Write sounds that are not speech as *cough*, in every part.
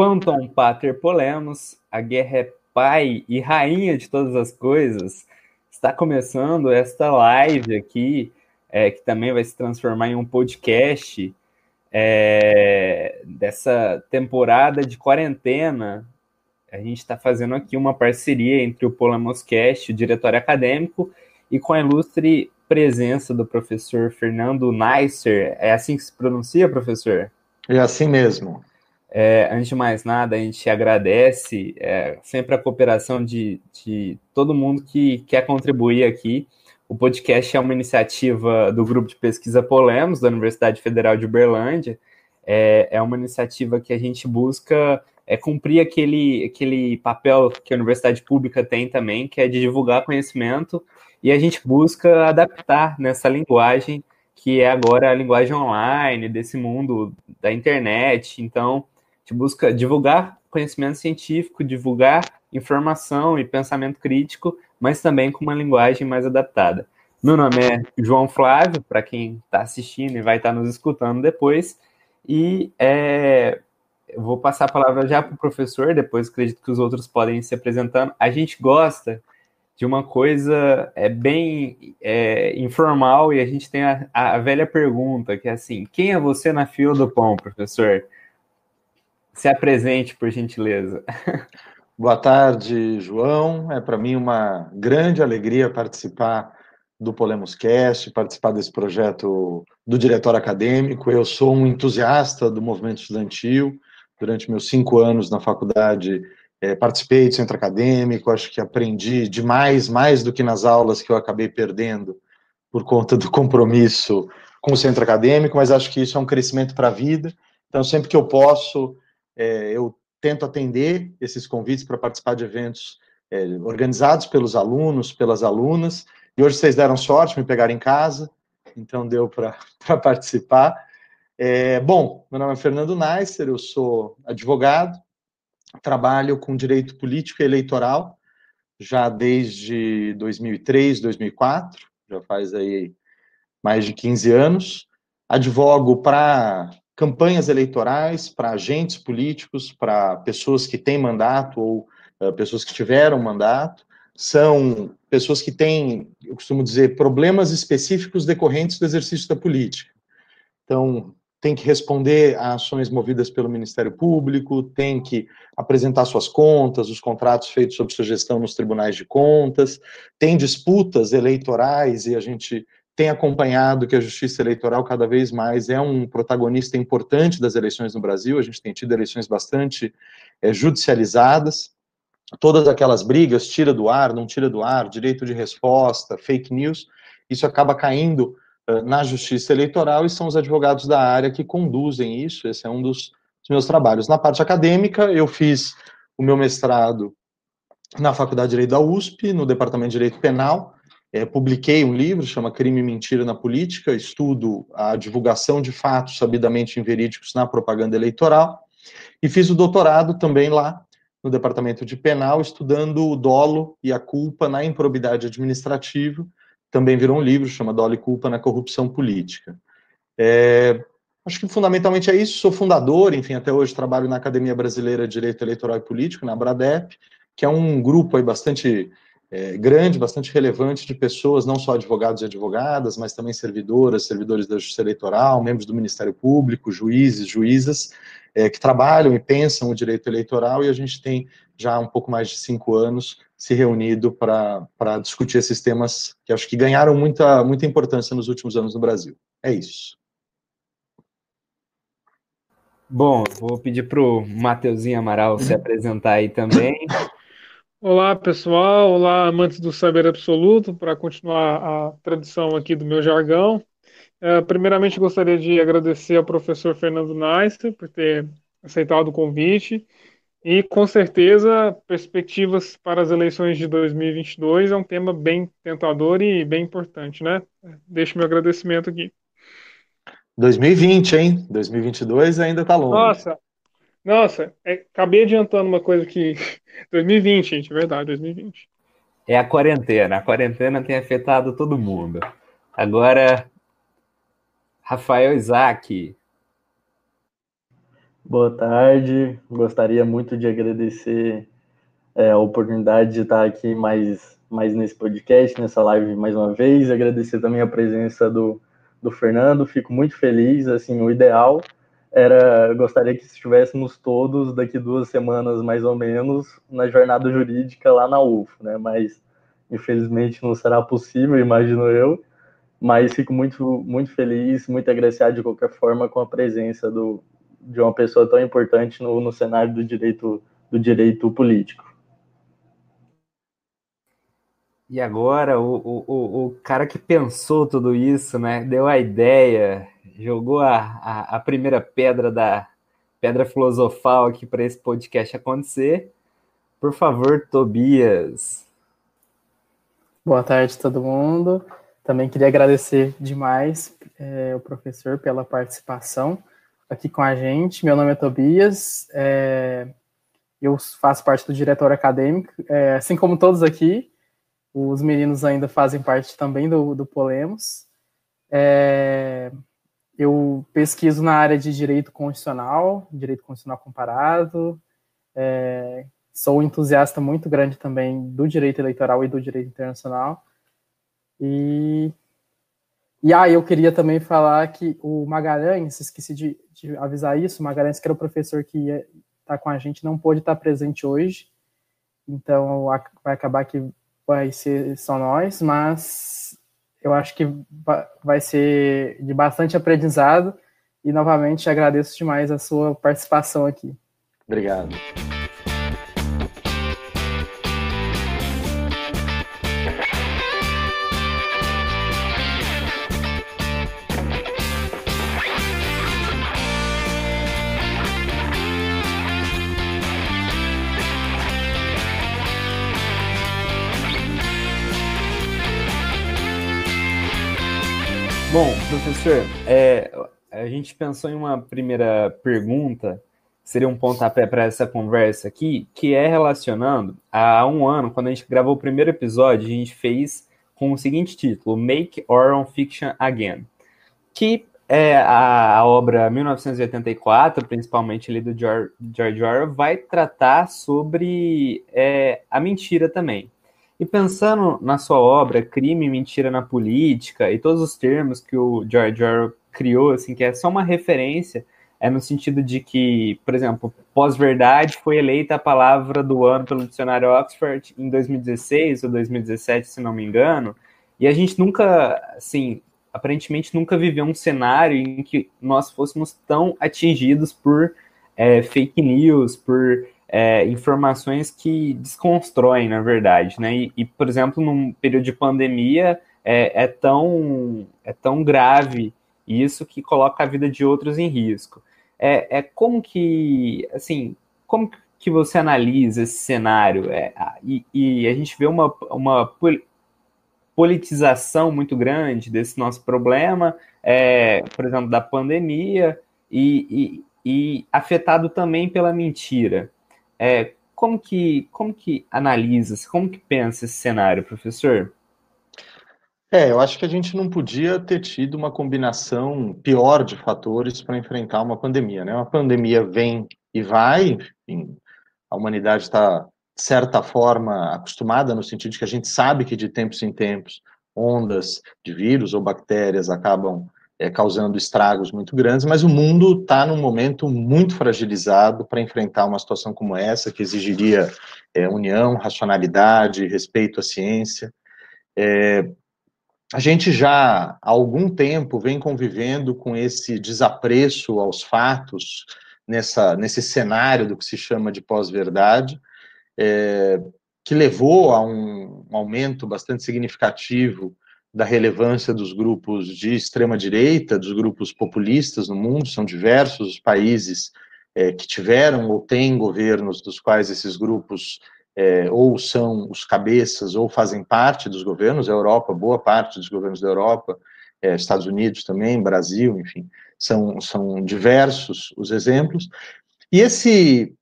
Panton Pater Polemos, a guerra é pai e rainha de todas as coisas. Está começando esta live aqui, é, que também vai se transformar em um podcast é, dessa temporada de quarentena. A gente está fazendo aqui uma parceria entre o Polemoscast, o diretório acadêmico, e com a ilustre presença do professor Fernando Neisser. É assim que se pronuncia, professor? É assim mesmo. É, antes de mais nada, a gente agradece é, sempre a cooperação de, de todo mundo que quer contribuir aqui. O podcast é uma iniciativa do grupo de pesquisa Polemos, da Universidade Federal de Uberlândia. É, é uma iniciativa que a gente busca é, cumprir aquele, aquele papel que a universidade pública tem também, que é de divulgar conhecimento, e a gente busca adaptar nessa linguagem que é agora a linguagem online, desse mundo da internet. Então, gente busca divulgar conhecimento científico, divulgar informação e pensamento crítico, mas também com uma linguagem mais adaptada. Meu nome é João Flávio, para quem está assistindo e vai estar tá nos escutando depois, e é, eu vou passar a palavra já para o professor, depois acredito que os outros podem se apresentando. A gente gosta de uma coisa é bem é, informal e a gente tem a, a velha pergunta, que é assim, quem é você na fila do pão, professor? Se apresente, por gentileza. *laughs* Boa tarde, João. É para mim uma grande alegria participar do Polemos Cast, participar desse projeto do diretório acadêmico. Eu sou um entusiasta do movimento estudantil. Durante meus cinco anos na faculdade, é, participei do centro acadêmico. Acho que aprendi demais, mais do que nas aulas que eu acabei perdendo por conta do compromisso com o centro acadêmico. Mas acho que isso é um crescimento para a vida. Então, sempre que eu posso, é, eu tento atender esses convites para participar de eventos é, organizados pelos alunos, pelas alunas, e hoje vocês deram sorte, me pegaram em casa, então deu para *laughs* participar. É, bom, meu nome é Fernando Neisser, eu sou advogado, trabalho com direito político e eleitoral já desde 2003, 2004, já faz aí mais de 15 anos. Advogo para campanhas eleitorais para agentes políticos, para pessoas que têm mandato ou uh, pessoas que tiveram mandato, são pessoas que têm, eu costumo dizer, problemas específicos decorrentes do exercício da política. Então, tem que responder a ações movidas pelo Ministério Público, tem que apresentar suas contas, os contratos feitos sob sugestão nos tribunais de contas, tem disputas eleitorais e a gente tem acompanhado que a justiça eleitoral cada vez mais é um protagonista importante das eleições no Brasil. A gente tem tido eleições bastante é, judicializadas. Todas aquelas brigas, tira do ar, não tira do ar, direito de resposta, fake news, isso acaba caindo uh, na justiça eleitoral e são os advogados da área que conduzem isso. Esse é um dos, dos meus trabalhos. Na parte acadêmica, eu fiz o meu mestrado na Faculdade de Direito da USP, no Departamento de Direito Penal, é, publiquei um livro, chama Crime e Mentira na Política, estudo a divulgação de fatos sabidamente inverídicos na propaganda eleitoral, e fiz o doutorado também lá no Departamento de Penal, estudando o dolo e a culpa na improbidade administrativa, também virou um livro, chama Dolo e Culpa na Corrupção Política. É, acho que fundamentalmente é isso, sou fundador, enfim, até hoje trabalho na Academia Brasileira de Direito Eleitoral e Político, na Abradep, que é um grupo aí bastante é, grande, bastante relevante de pessoas, não só advogados e advogadas, mas também servidoras, servidores da Justiça Eleitoral, membros do Ministério Público, juízes, juízas, é, que trabalham e pensam o direito eleitoral, e a gente tem já um pouco mais de cinco anos se reunido para discutir esses temas que acho que ganharam muita, muita importância nos últimos anos no Brasil. É isso. Bom, vou pedir para o Mateuzinho Amaral se *laughs* apresentar aí também. Olá, pessoal. Olá, amantes do saber absoluto. Para continuar a tradição aqui do meu jargão, é, primeiramente gostaria de agradecer ao professor Fernando Neisser por ter aceitado o convite. E, com certeza, perspectivas para as eleições de 2022 é um tema bem tentador e bem importante, né? Deixo meu agradecimento aqui. 2020, hein? 2022 ainda está longe. Nossa, nossa, é, acabei adiantando uma coisa que. *laughs* 2020, gente, é verdade, 2020. É a quarentena. A quarentena tem afetado todo mundo. Agora, Rafael Isaac. Boa tarde. Gostaria muito de agradecer é, a oportunidade de estar aqui mais, mais nesse podcast, nessa live mais uma vez. Agradecer também a presença do, do Fernando. Fico muito feliz. Assim, o ideal era gostaria que estivéssemos todos daqui duas semanas mais ou menos na jornada jurídica lá na UFO, né? Mas infelizmente não será possível, imagino eu. Mas fico muito muito feliz, muito agraciado de qualquer forma com a presença do, de uma pessoa tão importante no, no cenário do direito do direito político. E agora o, o, o cara que pensou tudo isso, né? Deu a ideia, jogou a, a, a primeira pedra da pedra filosofal aqui para esse podcast acontecer. Por favor, Tobias. Boa tarde, todo mundo. Também queria agradecer demais é, o professor pela participação aqui com a gente. Meu nome é Tobias, é, eu faço parte do diretório acadêmico, é, assim como todos aqui, os meninos ainda fazem parte também do, do Polemos. Eu pesquiso na área de direito constitucional, direito constitucional comparado. É, sou um entusiasta muito grande também do direito eleitoral e do direito internacional. E, e aí ah, eu queria também falar que o Magalhães, esqueci de, de avisar isso, o Magalhães, que era o professor que ia estar com a gente, não pôde estar presente hoje. Então vai acabar que vai ser só nós, mas eu acho que vai ser de bastante aprendizado e novamente agradeço demais a sua participação aqui. Obrigado. Bom, professor, é, a gente pensou em uma primeira pergunta, seria um pontapé para essa conversa aqui, que é relacionando a um ano, quando a gente gravou o primeiro episódio, a gente fez com o seguinte título: Make Oral Fiction Again, que é a, a obra 1984, principalmente ali do George, George Orwell, vai tratar sobre é, a mentira também. E pensando na sua obra, crime e mentira na política, e todos os termos que o George Orwell criou, assim, que é só uma referência, é no sentido de que, por exemplo, pós-verdade foi eleita a palavra do ano pelo dicionário Oxford em 2016 ou 2017, se não me engano, e a gente nunca, assim, aparentemente nunca viveu um cenário em que nós fôssemos tão atingidos por é, fake news, por é, informações que desconstroem, na verdade, né? E, e, por exemplo, num período de pandemia é, é, tão, é tão grave isso que coloca a vida de outros em risco. É, é como que, assim, como que você analisa esse cenário? É, e, e, a gente vê uma, uma politização muito grande desse nosso problema, é, por exemplo, da pandemia, e, e, e afetado também pela mentira. É, como que como que analisa, como que pensa esse cenário, professor? É, eu acho que a gente não podia ter tido uma combinação pior de fatores para enfrentar uma pandemia, né? Uma pandemia vem e vai, enfim, a humanidade está de certa forma acostumada no sentido de que a gente sabe que de tempos em tempos ondas de vírus ou bactérias acabam é, causando estragos muito grandes, mas o mundo está num momento muito fragilizado para enfrentar uma situação como essa, que exigiria é, união, racionalidade, respeito à ciência. É, a gente já há algum tempo vem convivendo com esse desapreço aos fatos, nessa, nesse cenário do que se chama de pós-verdade, é, que levou a um aumento bastante significativo da relevância dos grupos de extrema direita, dos grupos populistas no mundo, são diversos os países é, que tiveram ou têm governos dos quais esses grupos é, ou são os cabeças ou fazem parte dos governos, a Europa, boa parte dos governos da Europa, é, Estados Unidos também, Brasil, enfim, são, são diversos os exemplos. E esse,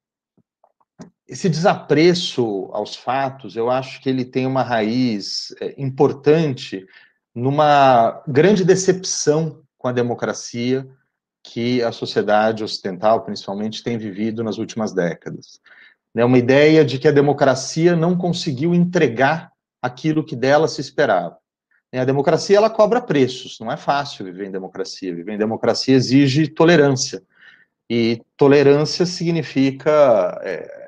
esse desapreço aos fatos, eu acho que ele tem uma raiz é, importante numa grande decepção com a democracia que a sociedade ocidental, principalmente, tem vivido nas últimas décadas. É uma ideia de que a democracia não conseguiu entregar aquilo que dela se esperava. A democracia ela cobra preços, não é fácil viver em democracia. Viver em democracia exige tolerância. E tolerância significa é,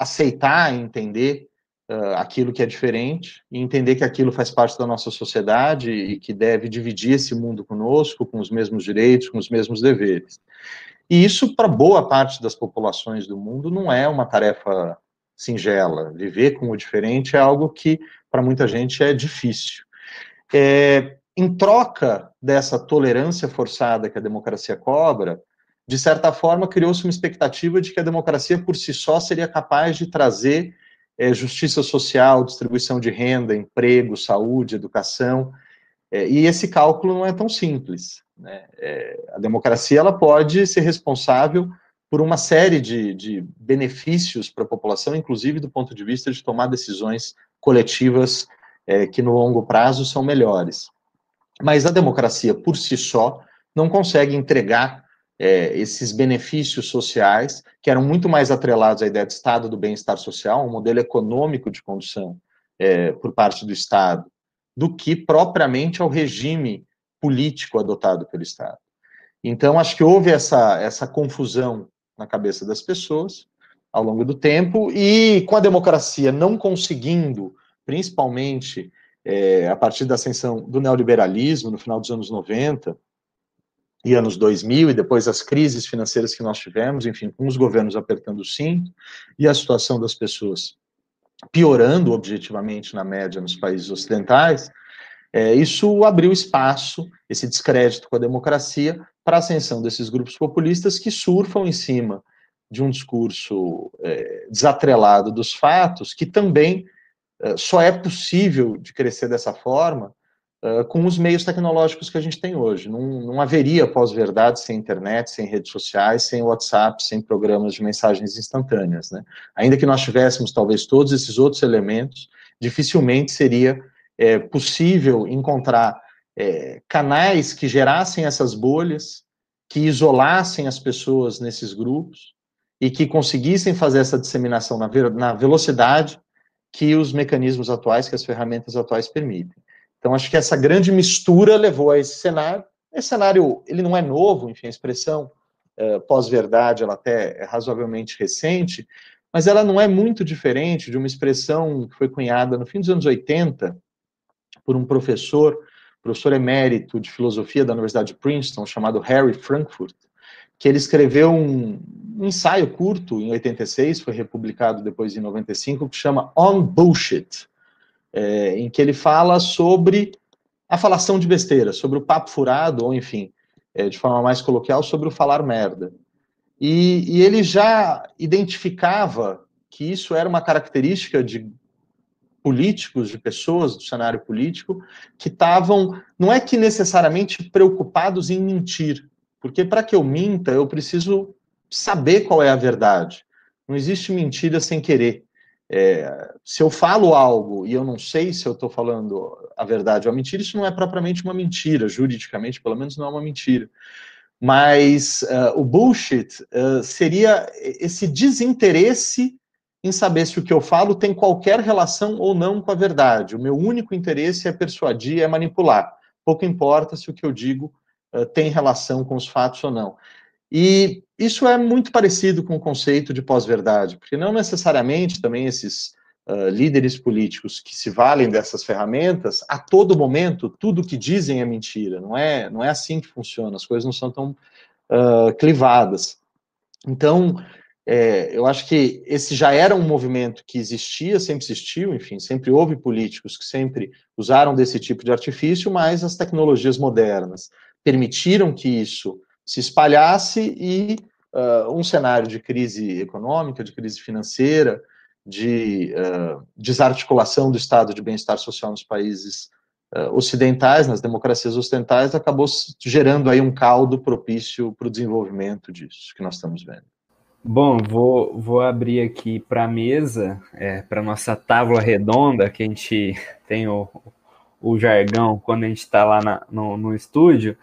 aceitar, entender uh, aquilo que é diferente e entender que aquilo faz parte da nossa sociedade e que deve dividir esse mundo conosco, com os mesmos direitos, com os mesmos deveres. E isso, para boa parte das populações do mundo, não é uma tarefa singela. Viver com o diferente é algo que, para muita gente, é difícil. É, em troca dessa tolerância forçada que a democracia cobra, de certa forma, criou-se uma expectativa de que a democracia por si só seria capaz de trazer é, justiça social, distribuição de renda, emprego, saúde, educação. É, e esse cálculo não é tão simples. Né? É, a democracia ela pode ser responsável por uma série de, de benefícios para a população, inclusive do ponto de vista de tomar decisões coletivas é, que no longo prazo são melhores. Mas a democracia por si só não consegue entregar é, esses benefícios sociais que eram muito mais atrelados à ideia de Estado do bem-estar social, um modelo econômico de condução é, por parte do Estado, do que propriamente ao regime político adotado pelo Estado. Então, acho que houve essa, essa confusão na cabeça das pessoas ao longo do tempo, e com a democracia não conseguindo principalmente é, a partir da ascensão do neoliberalismo no final dos anos 90 e anos 2000, e depois as crises financeiras que nós tivemos, enfim, com os governos apertando o cinto e a situação das pessoas piorando objetivamente na média nos países ocidentais, é, isso abriu espaço, esse descrédito com a democracia, para a ascensão desses grupos populistas que surfam em cima de um discurso é, desatrelado dos fatos, que também eh, só é possível de crescer dessa forma com os meios tecnológicos que a gente tem hoje. Não, não haveria pós-verdade sem internet, sem redes sociais, sem WhatsApp, sem programas de mensagens instantâneas. Né? Ainda que nós tivéssemos talvez todos esses outros elementos, dificilmente seria é, possível encontrar é, canais que gerassem essas bolhas, que isolassem as pessoas nesses grupos e que conseguissem fazer essa disseminação na, na velocidade que os mecanismos atuais, que as ferramentas atuais permitem. Então, acho que essa grande mistura levou a esse cenário. Esse cenário, ele não é novo, enfim, a expressão uh, pós-verdade, ela até é razoavelmente recente, mas ela não é muito diferente de uma expressão que foi cunhada no fim dos anos 80 por um professor, professor emérito de filosofia da Universidade de Princeton, chamado Harry Frankfurt, que ele escreveu um, um, ensaio curto em 86, foi republicado depois em 95, que chama On Bullshit, é, em que ele fala sobre a falação de besteira, sobre o papo furado, ou enfim, é, de forma mais coloquial, sobre o falar merda. E, e ele já identificava que isso era uma característica de políticos, de pessoas do cenário político, que estavam, não é que necessariamente preocupados em mentir, porque para que eu minta, eu preciso saber qual é a verdade. Não existe mentira sem querer. É, se eu falo algo e eu não sei se eu estou falando a verdade ou a mentira, isso não é propriamente uma mentira, juridicamente, pelo menos não é uma mentira. Mas uh, o bullshit uh, seria esse desinteresse em saber se o que eu falo tem qualquer relação ou não com a verdade. O meu único interesse é persuadir, é manipular. Pouco importa se o que eu digo uh, tem relação com os fatos ou não. E isso é muito parecido com o conceito de pós-verdade, porque não necessariamente também esses uh, líderes políticos que se valem dessas ferramentas, a todo momento, tudo que dizem é mentira. Não é, não é assim que funciona, as coisas não são tão uh, clivadas. Então, é, eu acho que esse já era um movimento que existia, sempre existiu, enfim, sempre houve políticos que sempre usaram desse tipo de artifício, mas as tecnologias modernas permitiram que isso se espalhasse e uh, um cenário de crise econômica, de crise financeira, de uh, desarticulação do estado de bem-estar social nos países uh, ocidentais, nas democracias ocidentais, acabou gerando aí um caldo propício para o desenvolvimento disso que nós estamos vendo. Bom, vou, vou abrir aqui para a mesa, é, para nossa tábua redonda, que a gente *laughs* tem o, o jargão quando a gente está lá na, no, no estúdio.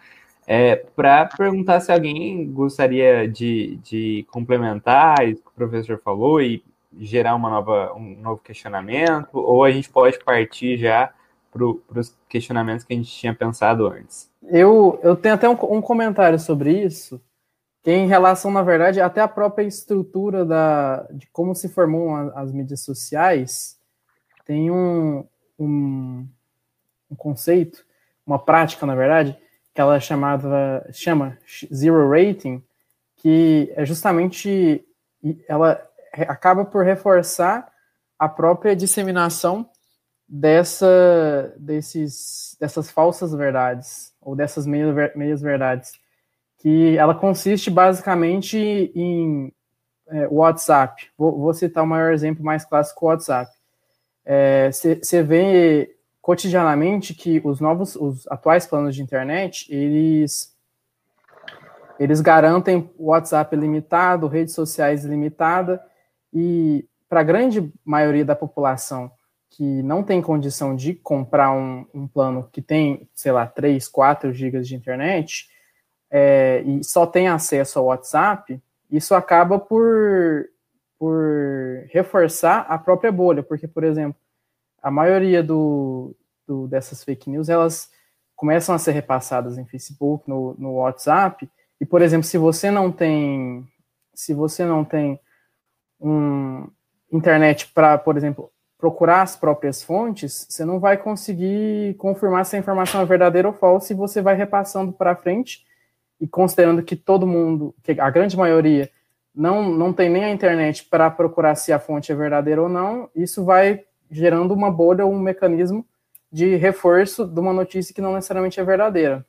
É, para perguntar se alguém gostaria de, de complementar isso que o professor falou e gerar uma nova, um novo questionamento, ou a gente pode partir já para os questionamentos que a gente tinha pensado antes. Eu, eu tenho até um, um, comentário sobre isso, que é em relação, na verdade, até a própria estrutura da, de como se formou as mídias sociais, tem um, um, um conceito, uma prática, na verdade, que ela chamava, chama Zero Rating, que é justamente ela acaba por reforçar a própria disseminação dessa, desses, dessas falsas verdades, ou dessas meias, meias verdades, que ela consiste basicamente em é, WhatsApp. Vou, vou, citar o maior exemplo mais clássico, WhatsApp. Você é, vê cotidianamente que os novos, os atuais planos de internet, eles eles garantem WhatsApp limitado, redes sociais limitadas, e para a grande maioria da população que não tem condição de comprar um, um plano que tem, sei lá, 3, 4 gigas de internet, é, e só tem acesso ao WhatsApp, isso acaba por, por reforçar a própria bolha, porque, por exemplo, a maioria do, do, dessas fake news, elas começam a ser repassadas em Facebook, no, no WhatsApp, e, por exemplo, se você não tem, se você não tem um internet para, por exemplo, procurar as próprias fontes, você não vai conseguir confirmar se a informação é verdadeira ou falsa e você vai repassando para frente e considerando que todo mundo, que a grande maioria não, não tem nem a internet para procurar se a fonte é verdadeira ou não, isso vai gerando uma bolha ou um mecanismo de reforço de uma notícia que não necessariamente é verdadeira.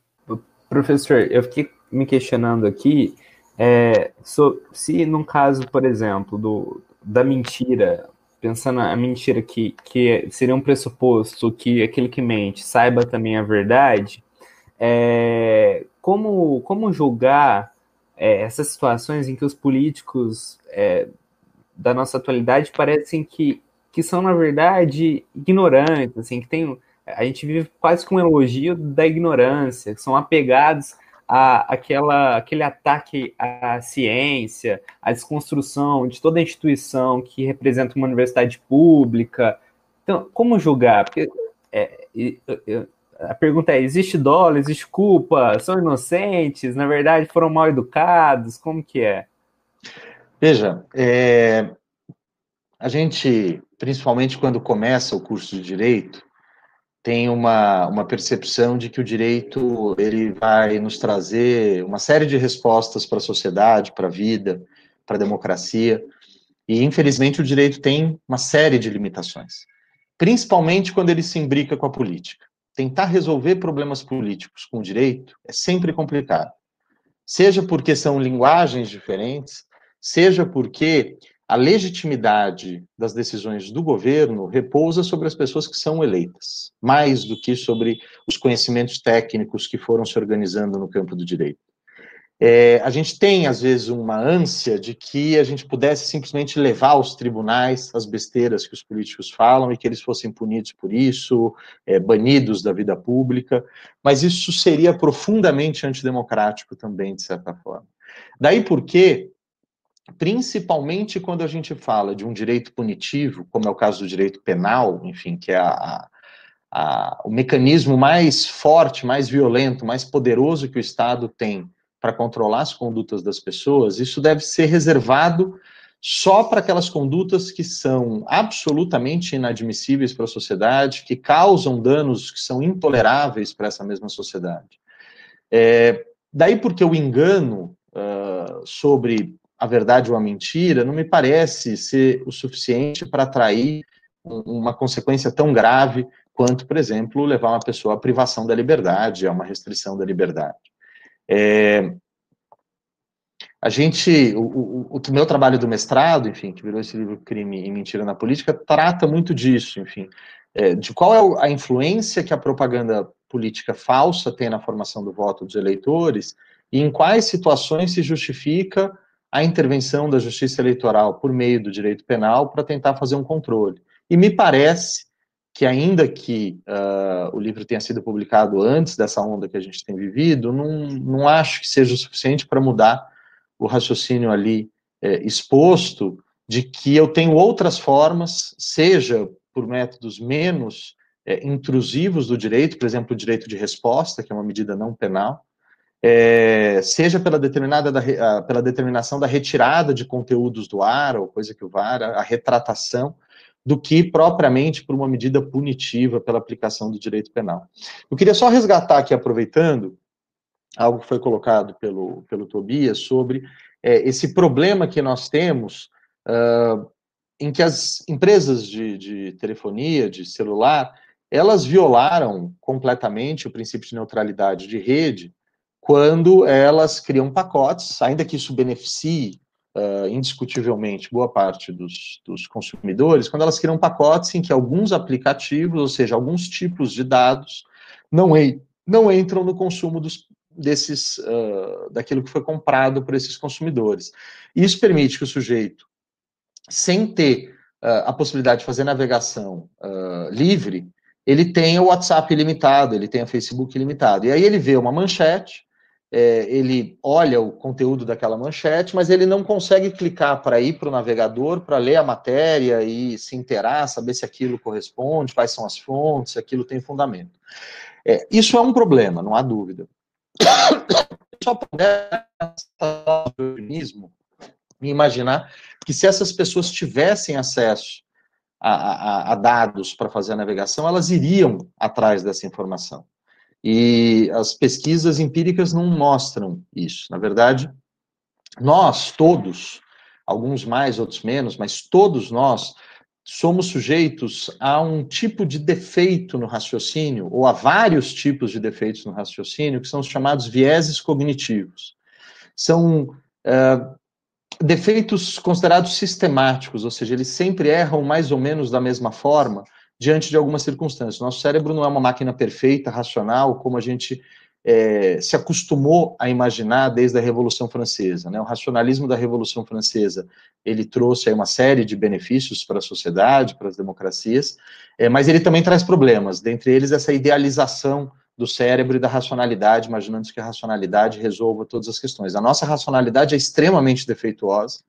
Professor, eu fiquei me questionando aqui é, so, se num caso, por exemplo, do, da mentira, pensando a mentira que, que seria um pressuposto que aquele que mente saiba também a verdade, é, como, como julgar é, essas situações em que os políticos é, da nossa atualidade parecem que, que são, na verdade, ignorantes, assim, que tem a gente vive quase com um elogio da ignorância, que são apegados a, aquela, aquele ataque à ciência, à desconstrução de toda instituição que representa uma universidade pública. Então, como julgar? Porque é, a pergunta é: existe dolo, existe culpa? São inocentes? Na verdade, foram mal educados? Como que é? Veja, é, a gente, principalmente quando começa o curso de direito, tem uma, uma percepção de que o direito ele vai nos trazer uma série de respostas para a sociedade, para a vida, para a democracia. E, infelizmente, o direito tem uma série de limitações, principalmente quando ele se imbrica com a política. Tentar resolver problemas políticos com o direito é sempre complicado. Seja porque são linguagens diferentes, seja porque a legitimidade das decisões do governo repousa sobre as pessoas que são eleitas, mais do que sobre os conhecimentos técnicos que foram se organizando no campo do direito. É, a gente tem, às vezes, uma ânsia de que a gente pudesse simplesmente levar aos tribunais as besteiras que os políticos falam e que eles fossem punidos por isso, é, banidos da vida pública, mas isso seria profundamente antidemocrático também, de certa forma. Daí porque principalmente quando a gente fala de um direito punitivo, como é o caso do direito penal, enfim, que é a, a, o mecanismo mais forte, mais violento, mais poderoso que o Estado tem para controlar as condutas das pessoas, isso deve ser reservado só para aquelas condutas que são absolutamente inadmissíveis para a sociedade, que causam danos que são intoleráveis para essa mesma sociedade. É, daí porque o engano uh, sobre a verdade ou a mentira, não me parece ser o suficiente para atrair uma consequência tão grave quanto, por exemplo, levar uma pessoa à privação da liberdade, a uma restrição da liberdade. É, a gente, o, o, o, meu trabalho do mestrado, enfim, que virou esse livro Crime e Mentira na Política, trata muito disso, enfim, é, de qual é a influência que a propaganda política falsa tem na formação do voto dos eleitores e em quais situações se justifica a intervenção da justiça eleitoral por meio do direito penal para tentar fazer um controle. E me parece que ainda que uh, o livro tenha sido publicado antes dessa onda que a gente tem vivido, não, não acho que seja o suficiente para mudar o raciocínio ali é, exposto de que eu tenho outras formas, seja por métodos menos é, intrusivos do direito, por exemplo, o direito de resposta, que é uma medida não penal, é, seja pela, determinada da, pela determinação da retirada de conteúdos do ar, ou coisa que o VAR, a, retratação, do que propriamente por uma medida punitiva pela aplicação do direito penal. Eu queria só resgatar aqui, aproveitando, algo que foi colocado pelo, pelo Tobias, sobre é, esse problema que nós temos uh, em que as empresas de, de telefonia, de celular, elas violaram completamente o princípio de neutralidade de rede quando elas criam pacotes, ainda que isso beneficie uh, indiscutivelmente boa parte dos, dos, consumidores, quando elas criam pacotes em que alguns aplicativos, ou seja, alguns tipos de dados, não, en não entram no consumo dos, desses, uh, daquilo que foi comprado por esses consumidores. Isso permite que o sujeito, sem ter uh, a possibilidade de fazer navegação livre, ele tenha o WhatsApp ilimitado, ele tenha Facebook ilimitado. E aí ele vê uma manchete, é, ele olha o conteúdo daquela manchete, mas ele não consegue clicar para ir para o navegador para ler a matéria e se inteirar, saber se aquilo corresponde, quais são as fontes, se aquilo tem fundamento. É, isso é um problema, não há dúvida. *coughs* Só puder me imaginar que se essas pessoas tivessem acesso a, a, a dados para fazer a navegação, elas iriam atrás dessa informação. E as pesquisas empíricas não mostram isso. Na verdade, nós todos, alguns mais, outros menos, mas todos nós somos sujeitos a um tipo de defeito no raciocínio, ou a vários tipos de defeitos no raciocínio, que são os chamados vieses cognitivos. São uh, defeitos considerados sistemáticos, ou seja, eles sempre erram mais ou menos da mesma forma, diante de algumas circunstâncias. Nosso cérebro não é uma máquina perfeita, racional, como a gente é, se acostumou a imaginar desde a Revolução Francesa. Né? O racionalismo da Revolução Francesa ele trouxe uma série de benefícios para a sociedade, para as democracias, é, mas ele também traz problemas, dentre eles essa idealização do cérebro e da racionalidade, imaginando que a racionalidade resolva todas as questões. A nossa racionalidade é extremamente defeituosa.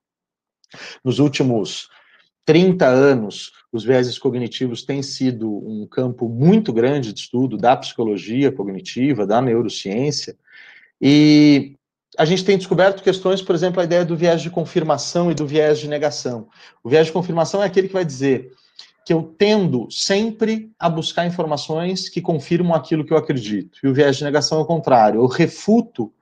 Nos últimos 30 anos, os vieses cognitivos têm sido um campo muito grande de estudo da psicologia cognitiva, da neurociência, e a gente tem descoberto questões, por exemplo, a ideia do viés de confirmação e do viés de negação. O viés de confirmação é aquele que vai dizer que eu tendo sempre a buscar informações que confirmam aquilo que eu acredito. E o viés de negação é o contrário. Eu refuto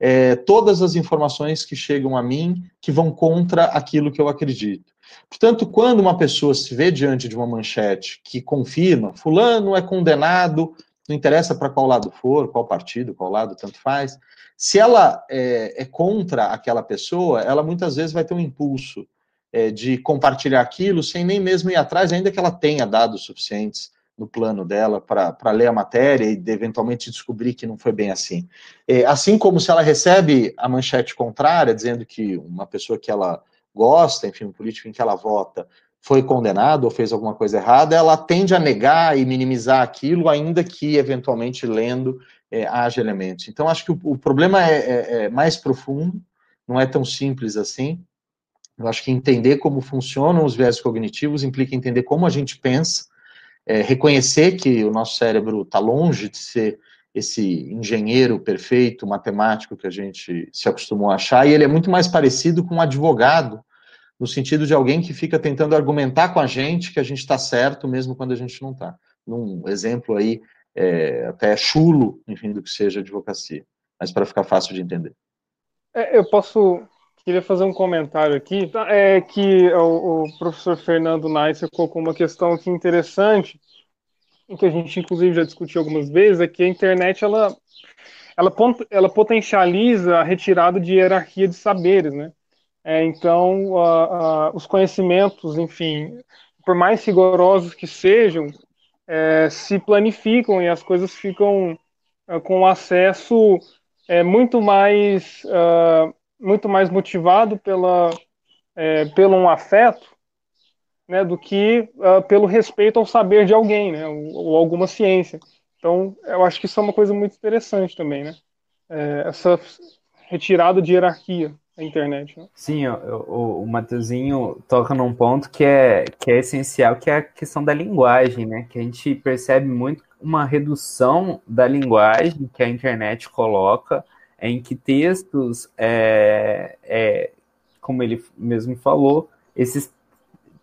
é, todas as informações que chegam a mim que vão contra aquilo que eu acredito. Portanto, quando uma pessoa se vê diante de uma manchete que confirma, fulano é condenado, não interessa para qual lado for, qual partido, qual lado, tanto faz, se ela é, é contra aquela pessoa, ela muitas vezes vai ter um impulso é, de compartilhar aquilo sem nem mesmo ir atrás, ainda que ela tenha dados suficientes no plano dela para ler a matéria e eventualmente descobrir que não foi bem assim. É, assim como se ela recebe a manchete contrária, dizendo que uma pessoa que ela gosta, enfim, um político em que ela vota, foi condenado ou fez alguma coisa errada, ela tende a negar e minimizar aquilo, ainda que eventualmente lendo é, haja elementos. Então, acho que o, o problema é, é, é, mais profundo, não é tão simples assim. Eu acho que entender como funcionam os viés cognitivos implica entender como a gente pensa, é, reconhecer que o nosso cérebro está longe de ser esse engenheiro perfeito, matemático que a gente se acostumou a achar, e ele é muito mais parecido com um advogado, no sentido de alguém que fica tentando argumentar com a gente que a gente está certo, mesmo quando a gente não está. Num exemplo aí, é, até chulo, enfim, do que seja advocacia, mas para ficar fácil de entender. É, eu posso, queria fazer um comentário aqui, é que o, o professor Fernando Neisser colocou uma questão aqui interessante, o que a gente inclusive já discutiu algumas vezes, é que a internet ela, ela, ela potencializa a retirada de hierarquia de saberes, né? É, então, uh, uh, os conhecimentos, enfim, por mais rigorosos que sejam, é, se planificam e as coisas ficam uh, com acesso é, muito mais muito mais motivado pela é, pelo um afeto né, do que uh, pelo respeito ao saber de alguém, né, ou, ou, alguma ciência. Então, eu acho que isso é uma coisa muito interessante também, né, é, essa retirada de hierarquia da internet. Né? Sim, o, o, o toca num ponto que é, que é essencial, que é a questão da linguagem, né, que a gente percebe muito uma redução da linguagem que a internet coloca, em que textos, é, é, como ele mesmo falou, esses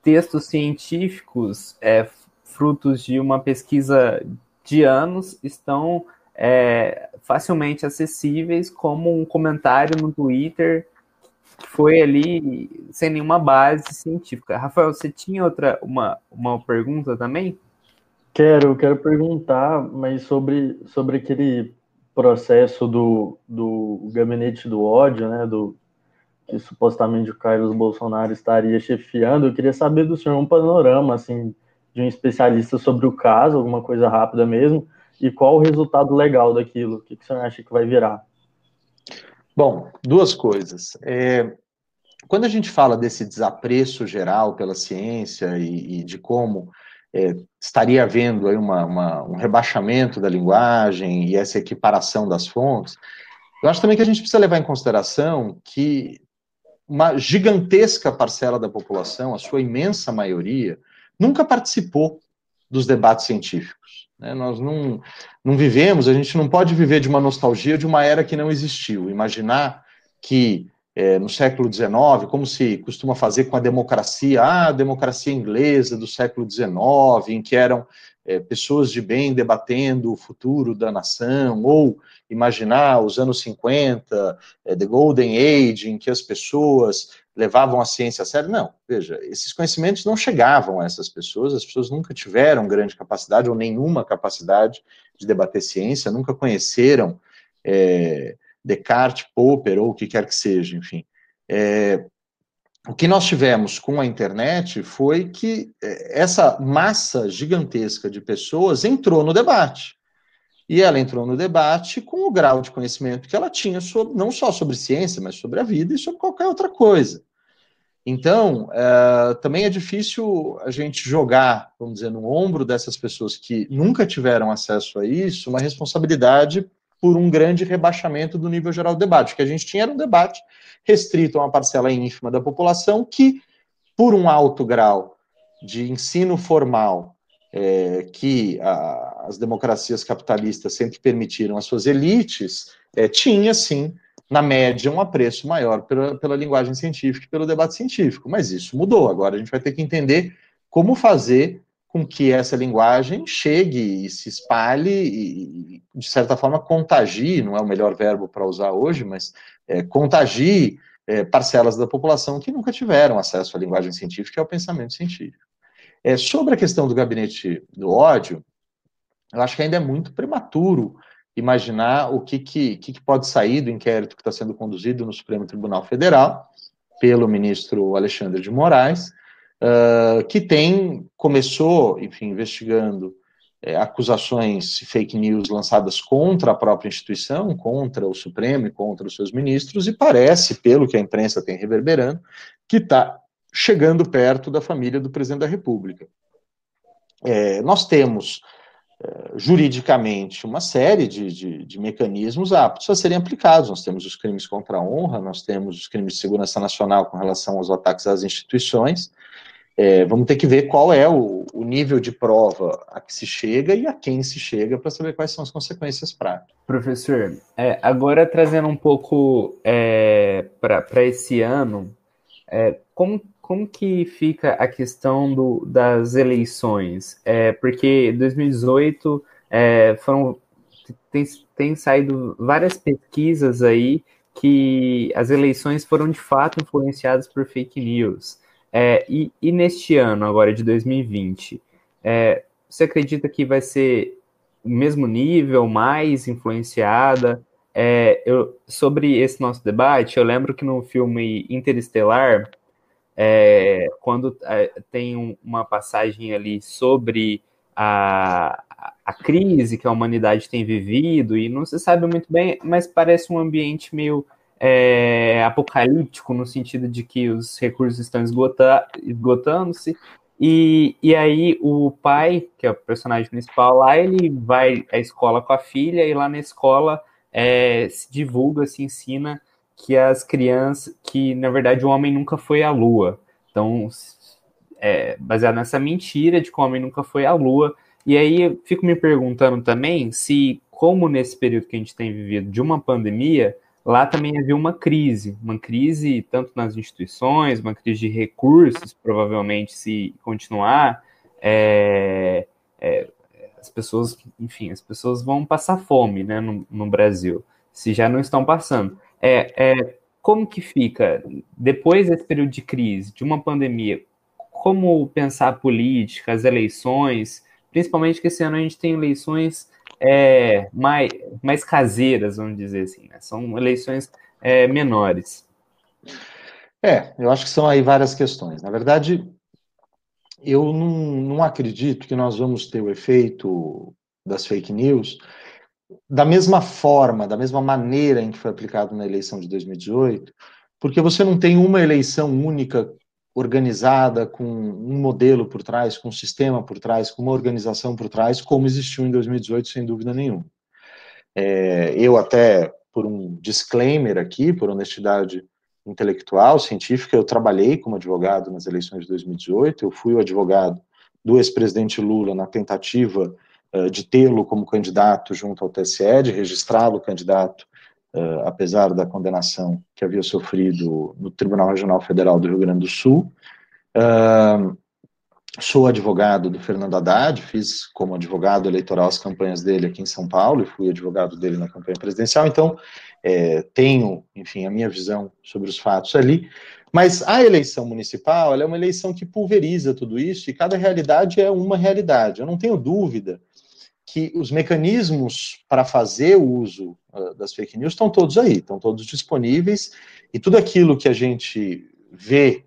textos científicos, é, frutos de uma pesquisa de anos, estão é, facilmente acessíveis, como um comentário no Twitter que foi ali sem nenhuma base científica. Rafael, você tinha outra uma, uma pergunta também? Quero, quero perguntar, mas sobre, sobre aquele processo do, do gabinete do ódio, né, do, que supostamente o Carlos Bolsonaro estaria chefiando, eu queria saber do senhor um panorama, assim, de um especialista sobre o caso, alguma coisa rápida mesmo, e qual o resultado legal daquilo, o que, que o senhor acha que vai virar? Bom, duas coisas. É, quando a gente fala desse desapreço geral pela ciência e, e de como é, estaria havendo aí uma, uma, um rebaixamento da linguagem e essa equiparação das fontes, eu acho também que a gente precisa levar em consideração que uma gigantesca parcela da população, a sua imensa maioria, nunca participou dos debates científicos. Né? Nós não, não vivemos, a gente não pode viver de uma nostalgia de uma era que não existiu. Imaginar que é, no século XIX, como se costuma fazer com a democracia, ah, a democracia inglesa do século XIX, em que eram é, pessoas de bem debatendo o futuro da nação, ou imaginar os anos 50, é, The Golden Age, em que as pessoas levavam a ciência a sério. Não, veja, esses conhecimentos não chegavam a essas pessoas, as pessoas nunca tiveram grande capacidade ou nenhuma capacidade de debater ciência, nunca conheceram é, Descartes, Popper ou o que quer que seja, enfim. É, o que nós tivemos com a internet foi que é, essa massa gigantesca de pessoas entrou no debate. E ela entrou no debate com o grau de conhecimento que ela tinha, sobre, não só sobre ciência, mas sobre a vida e sobre qualquer outra coisa. Então, é, também é difícil a gente jogar, vamos dizer, no ombro dessas pessoas que nunca tiveram acesso a isso, uma responsabilidade por um grande rebaixamento do nível geral do debate. O que a gente tinha era um debate restrito a uma parcela ínfima da população que, por um alto grau de ensino formal é, que a, as democracias capitalistas sempre permitiram às suas elites, é, tinha, sim, na média, um apreço maior pela, pela linguagem científica e pelo debate científico. Mas isso mudou. Agora a gente vai ter que entender como fazer com que essa linguagem chegue e se espalhe e, de certa forma, contagie não é o melhor verbo para usar hoje, mas é, contagie é, parcelas da população que nunca tiveram acesso à linguagem científica e ao pensamento científico. É, sobre a questão do gabinete do ódio, eu acho que ainda é muito prematuro imaginar o que, que, que pode sair do inquérito que está sendo conduzido no Supremo Tribunal Federal pelo ministro Alexandre de Moraes, uh, que tem, começou, enfim, investigando é, acusações fake news lançadas contra a própria instituição, contra o Supremo e contra os seus ministros, e parece, pelo que a imprensa tem reverberando, que está chegando perto da família do presidente da República. É, nós temos é, juridicamente uma série de, de, de, mecanismos aptos a serem aplicados. Nós temos os crimes contra a honra, nós temos os crimes de segurança nacional com relação aos ataques às instituições, é, vamos ter que ver qual é o, o, nível de prova a que se chega e a quem se chega para saber quais são as consequências práticas. Professor, é, agora trazendo um pouco é, para esse ano, é, como, como que fica a questão do, das eleições? É, porque 2018 é, foram tem, tem saído várias pesquisas aí que as eleições foram de fato influenciadas por fake news. É, e, e, neste ano, agora de 2020, é, você acredita que vai ser o mesmo nível, mais influenciada? É, eu, sobre esse nosso debate, eu lembro que no filme Interestelar, é, quando é, tem um, uma passagem ali sobre a, a crise que a humanidade tem vivido, e não se sabe muito bem, mas parece um ambiente meio é, apocalíptico, no sentido de que os recursos estão esgotando-se, E, e aí o pai, que é o personagem principal lá, ele vai à escola com a filha e lá na escola é, se divulga, se ensina que as crianças, que na verdade o homem nunca foi à lua. Então, é, baseado nessa mentira de que o homem nunca foi à lua. E aí eu fico me perguntando também se, como nesse período que a gente tem vivido de uma pandemia, lá também havia uma crise, uma crise tanto nas instituições, uma crise de recursos, provavelmente se continuar, é, é, as pessoas, enfim, as pessoas vão passar fome, né, no, no Brasil, se já não estão passando. É, é, como que fica, depois desse período de crise, de uma pandemia, como pensar a política, as eleições, principalmente que esse ano a gente tem eleições é, mais, mais caseiras, vamos dizer assim, né? são eleições é, menores. É, eu acho que são aí várias questões. Na verdade, eu não, não acredito que nós vamos ter o efeito das fake news da mesma forma, da mesma maneira em que foi aplicado na eleição de 2018, porque você não tem uma eleição única organizada com um modelo por trás, com um sistema por trás, com uma organização por trás, como existiu em 2018, sem dúvida nenhuma. É, eu até, por um disclaimer aqui, por honestidade intelectual, científica, eu trabalhei como advogado nas eleições de 2018, eu fui o advogado do ex-presidente Lula na tentativa uh, de tê-lo como candidato junto ao TSE, de registrá-lo candidato, uh, apesar da condenação que havia sofrido no Tribunal Regional Federal do Rio Grande do Sul. Uh, sou advogado do Fernando Haddad, fiz como advogado eleitoral as campanhas dele aqui em São Paulo e fui advogado dele na campanha presidencial, então é, tenho, enfim, a minha visão sobre os fatos ali. Mas a eleição municipal é uma eleição que pulveriza tudo isso e cada realidade é uma realidade. Eu não tenho dúvida que os mecanismos para fazer o uso uh, das fake news estão todos aí, estão todos disponíveis e tudo aquilo que a gente vê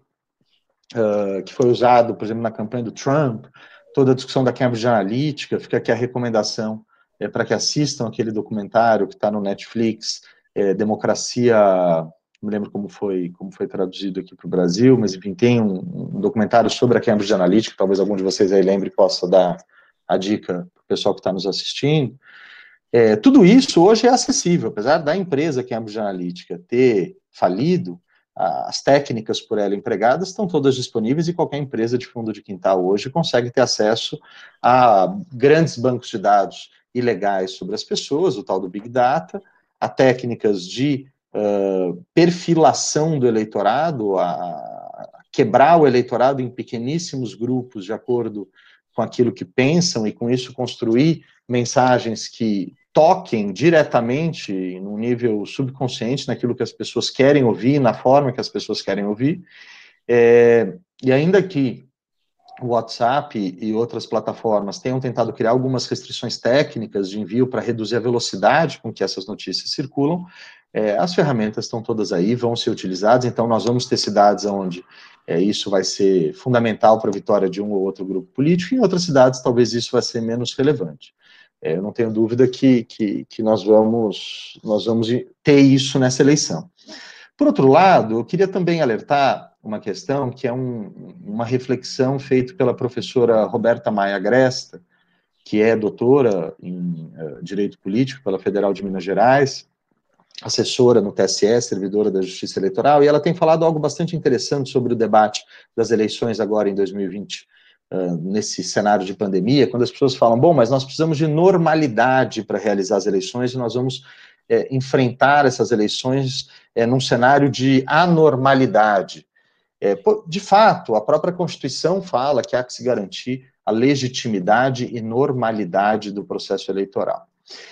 uh, que foi usado, por exemplo, na campanha do Trump, toda a discussão da Cambridge Analytica, fica aqui a recomendação é, para que assistam aquele documentário que está no Netflix, é, Democracia, não me lembro como foi, como foi traduzido aqui para o Brasil, mas enfim, tem um, um, documentário sobre a Cambridge Analytica, talvez algum de vocês aí lembre e possa dar a dica para o pessoal que está nos assistindo. É, tudo isso hoje é acessível, apesar da empresa Cambridge Analytica ter falido, as técnicas por ela empregadas estão todas disponíveis e qualquer empresa de fundo de quintal hoje consegue ter acesso a grandes bancos de dados ilegais sobre as pessoas, o tal do Big Data, a técnicas de uh, perfilação do eleitorado, a, a, quebrar o eleitorado em pequeníssimos grupos de acordo com aquilo que pensam e com isso construir mensagens que toquem diretamente no nível subconsciente naquilo que as pessoas querem ouvir, na forma que as pessoas querem ouvir. É, e ainda que o WhatsApp e outras plataformas tenham tentado criar algumas restrições técnicas de envio para reduzir a velocidade com que essas notícias circulam, é, as ferramentas estão todas aí, vão ser utilizadas, então nós vamos ter cidades onde é, isso vai ser fundamental para a vitória de um ou outro grupo político, e em outras cidades talvez isso vai ser menos relevante. É, eu não tenho dúvida que, que, que nós, vamos, nós vamos ter isso nessa eleição. Por outro lado, eu queria também alertar uma questão que é um, uma reflexão feita pela professora Roberta Maia Gresta, que é doutora em uh, Direito Político pela Federal de Minas Gerais, assessora no TSE, servidora da Justiça Eleitoral, e ela tem falado algo bastante interessante sobre o debate das eleições agora em 2020, nesse cenário de pandemia, quando as pessoas falam, bom, mas nós precisamos de normalidade para realizar as eleições e nós vamos é, enfrentar essas eleições é, num cenário de anormalidade. É, de fato, a própria Constituição fala que há que se garantir a legitimidade e normalidade do processo eleitoral.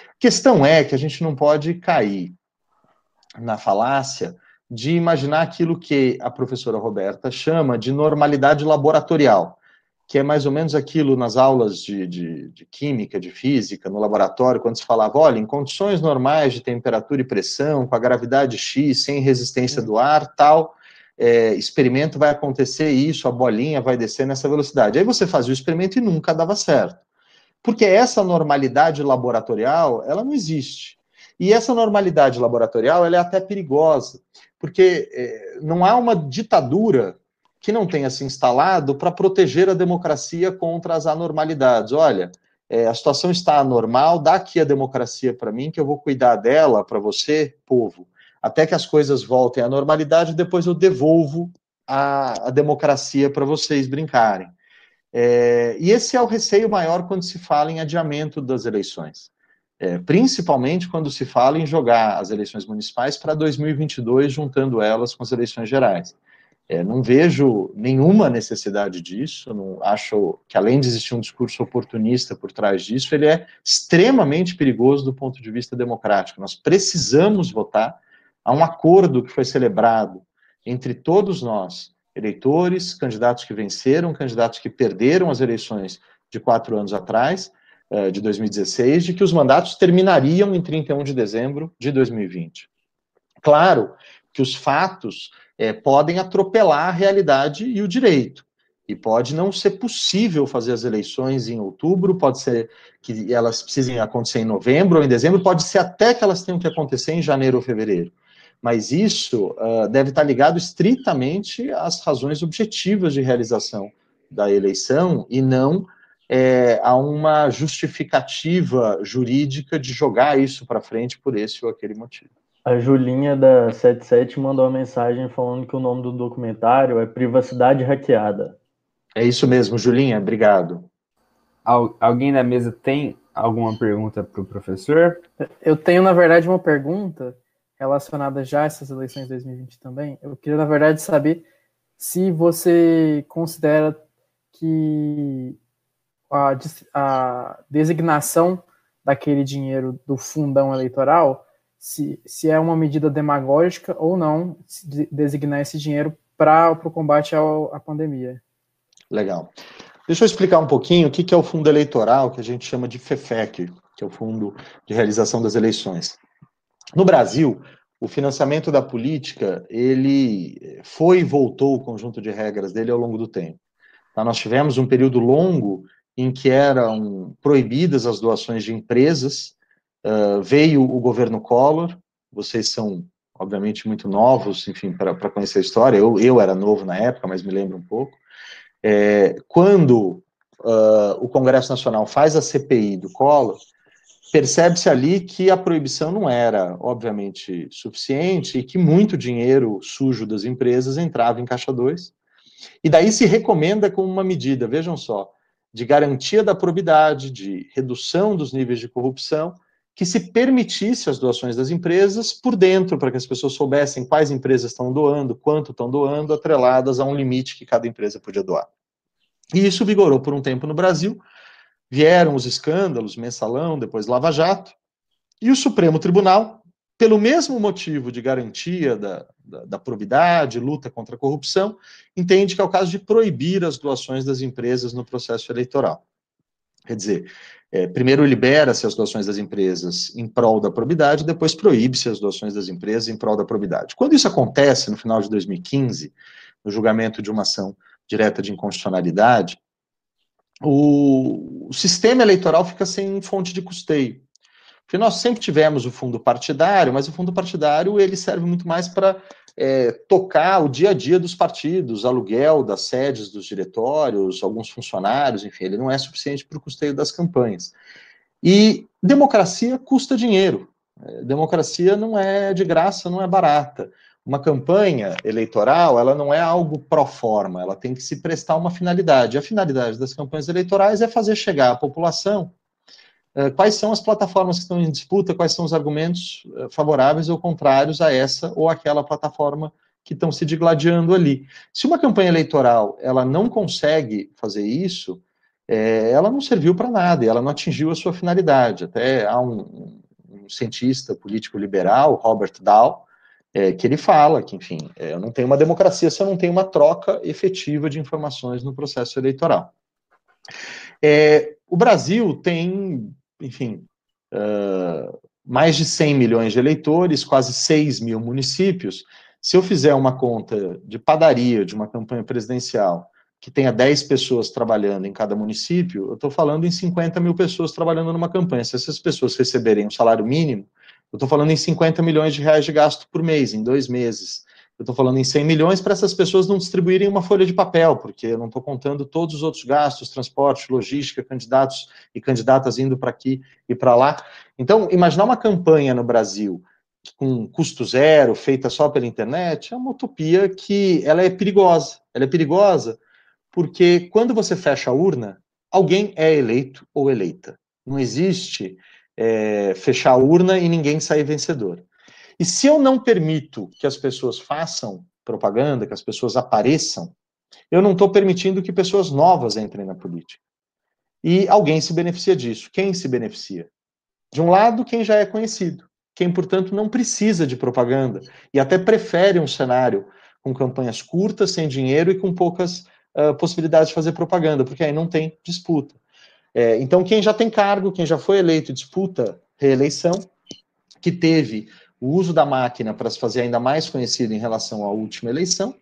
A questão é que a gente não pode cair na falácia de imaginar aquilo que a professora Roberta chama de normalidade laboratorial, que é mais ou menos aquilo nas aulas de, de, de, química, de física, no laboratório, quando se falava, olha, em condições normais de temperatura e pressão, com a gravidade X, sem resistência do ar, tal, é, experimento vai acontecer isso, a bolinha vai descer nessa velocidade. Aí você fazia o experimento e nunca dava certo. Porque essa normalidade laboratorial, ela não existe. E essa normalidade laboratorial ela é até perigosa, porque é, não há uma ditadura que não tenha se instalado para proteger a democracia contra as anormalidades. Olha, é, a situação está anormal, dá aqui a democracia para mim, que eu vou cuidar dela para você, povo, até que as coisas voltem à normalidade, depois eu devolvo a, a democracia para vocês brincarem. É, e esse é o receio maior quando se fala em adiamento das eleições, é, principalmente quando se fala em jogar as eleições municipais para 2022, juntando elas com as eleições gerais. É, não vejo nenhuma necessidade disso, não acho que além de existir um discurso oportunista por trás disso, ele é extremamente perigoso do ponto de vista democrático. Nós precisamos votar. Há um acordo que foi celebrado entre todos nós, eleitores, candidatos que venceram, candidatos que perderam as eleições de quatro anos atrás, é, de 2016, de que os mandatos terminariam em 31 de dezembro de 2020. Claro que os fatos é, podem atropelar a realidade e o direito. E pode não ser possível fazer as eleições em outubro, pode ser que elas precisem acontecer em novembro ou em dezembro, pode ser até que elas tenham que acontecer em janeiro ou fevereiro. Mas isso uh, deve estar ligado estritamente às razões objetivas de realização da eleição e não é, a uma justificativa jurídica de jogar isso para frente por esse ou aquele motivo. A Julinha da 77 mandou uma mensagem falando que o nome do documentário é Privacidade Hackeada. É isso mesmo, Julinha, obrigado. Al alguém da mesa tem alguma pergunta para o professor? Eu tenho, na verdade, uma pergunta relacionada já a essas eleições de 2020 também. Eu queria, na verdade, saber se você considera que a, a designação daquele dinheiro do fundão eleitoral se, se é uma medida demagógica ou não designar esse dinheiro para o combate ao, à pandemia. Legal. Deixa eu explicar um pouquinho o que, que é o fundo eleitoral, que a gente chama de FEFEC, que é o Fundo de Realização das Eleições. No Brasil, o financiamento da política, ele foi e voltou o conjunto de regras dele ao longo do tempo. Tá? Nós tivemos um período longo em que eram proibidas as doações de empresas, Uh, veio o governo Collor, vocês são, obviamente, muito novos, enfim, para conhecer a história. Eu, eu era novo na época, mas me lembro um pouco. É, quando uh, o Congresso Nacional faz a CPI do Collor, percebe-se ali que a proibição não era, obviamente, suficiente e que muito dinheiro sujo das empresas entrava em Caixa 2. E daí se recomenda como uma medida, vejam só, de garantia da probidade, de redução dos níveis de corrupção, que se permitisse as doações das empresas por dentro, para que as pessoas soubessem quais empresas estão doando, quanto estão doando, atreladas a um limite que cada empresa podia doar. E isso vigorou por um tempo no Brasil. Vieram os escândalos, mensalão, depois Lava Jato, e o Supremo Tribunal, pelo mesmo motivo de garantia da, da, da probidade, luta contra a corrupção, entende que é o caso de proibir as doações das empresas no processo eleitoral. Quer dizer, é, primeiro libera-se as doações das empresas em prol da probidade, depois proíbe-se as doações das empresas em prol da probidade. Quando isso acontece, no final de 2015, no julgamento de uma ação direta de inconstitucionalidade, o, o sistema eleitoral fica sem fonte de custeio. Porque nós sempre tivemos o fundo partidário, mas o fundo partidário ele serve muito mais para é, tocar o dia a dia dos partidos, aluguel das sedes dos diretórios, alguns funcionários, enfim, ele não é suficiente para o custeio das campanhas. E democracia custa dinheiro. É, democracia não é de graça, não é barata. Uma campanha eleitoral, ela não é algo pró forma, ela tem que se prestar uma finalidade. A finalidade das campanhas eleitorais é fazer chegar à população quais são as plataformas que estão em disputa, quais são os argumentos eh, favoráveis ou contrários a essa ou aquela plataforma que estão se digladiando ali. Se uma campanha eleitoral ela não consegue fazer isso, é, ela não serviu para nada, ela não atingiu a sua finalidade. Até há um, um cientista político liberal, Robert Dahl, é, que ele fala que, enfim, é, eu não tenho uma democracia se eu não tenho uma troca efetiva de informações no processo eleitoral. O Brasil tem enfim, uh, mais de 100 milhões de eleitores, quase 6 mil municípios. Se eu fizer uma conta de padaria de uma campanha presidencial que tenha 10 pessoas trabalhando em cada município, eu estou falando em 50 mil pessoas trabalhando numa campanha. Se essas pessoas receberem um salário mínimo, eu estou falando em 50 milhões de reais de gasto por mês, em dois meses. Eu estou falando em 100 milhões para essas pessoas não distribuírem uma folha de papel, porque eu não estou contando todos os outros gastos, transporte, logística, candidatos e candidatas indo para aqui e para lá. Então, imaginar uma campanha no Brasil com custo zero, feita só pela internet, é uma utopia que ela é perigosa. Ela é perigosa porque quando você fecha a urna, alguém é eleito ou eleita. Não existe é, fechar a urna e ninguém sair vencedor. E se eu não permito que as pessoas façam propaganda, que as pessoas apareçam, eu não estou permitindo que pessoas novas entrem na política. E alguém se beneficia disso. Quem se beneficia? De um lado, quem já é conhecido, quem, portanto, não precisa de propaganda e até prefere um cenário com campanhas curtas, sem dinheiro e com poucas uh, possibilidades de fazer propaganda, porque aí não tem disputa. É, então, quem já tem cargo, quem já foi eleito e disputa reeleição, que teve o uso da máquina para se fazer ainda mais conhecido em relação à última eleição,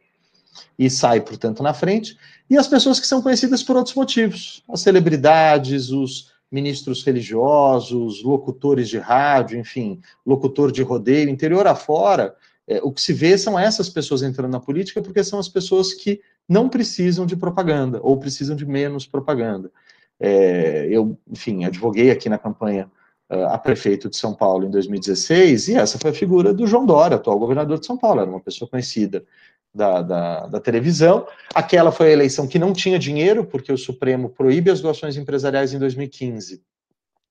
e sai, portanto, na frente, e as pessoas que são conhecidas por outros motivos, as celebridades, os ministros religiosos, locutores de rádio, enfim, locutor de rodeio, interior afora, é, o que se vê são essas pessoas entrando na política porque são as pessoas que não precisam de propaganda, ou precisam de menos propaganda. É, eu, enfim, advoguei aqui na campanha a prefeito de São Paulo em 2016, e essa foi a figura do João Dória, atual governador de São Paulo, era uma pessoa conhecida da, da, da, televisão. Aquela foi a eleição que não tinha dinheiro, porque o Supremo proíbe as doações empresariais em 2015,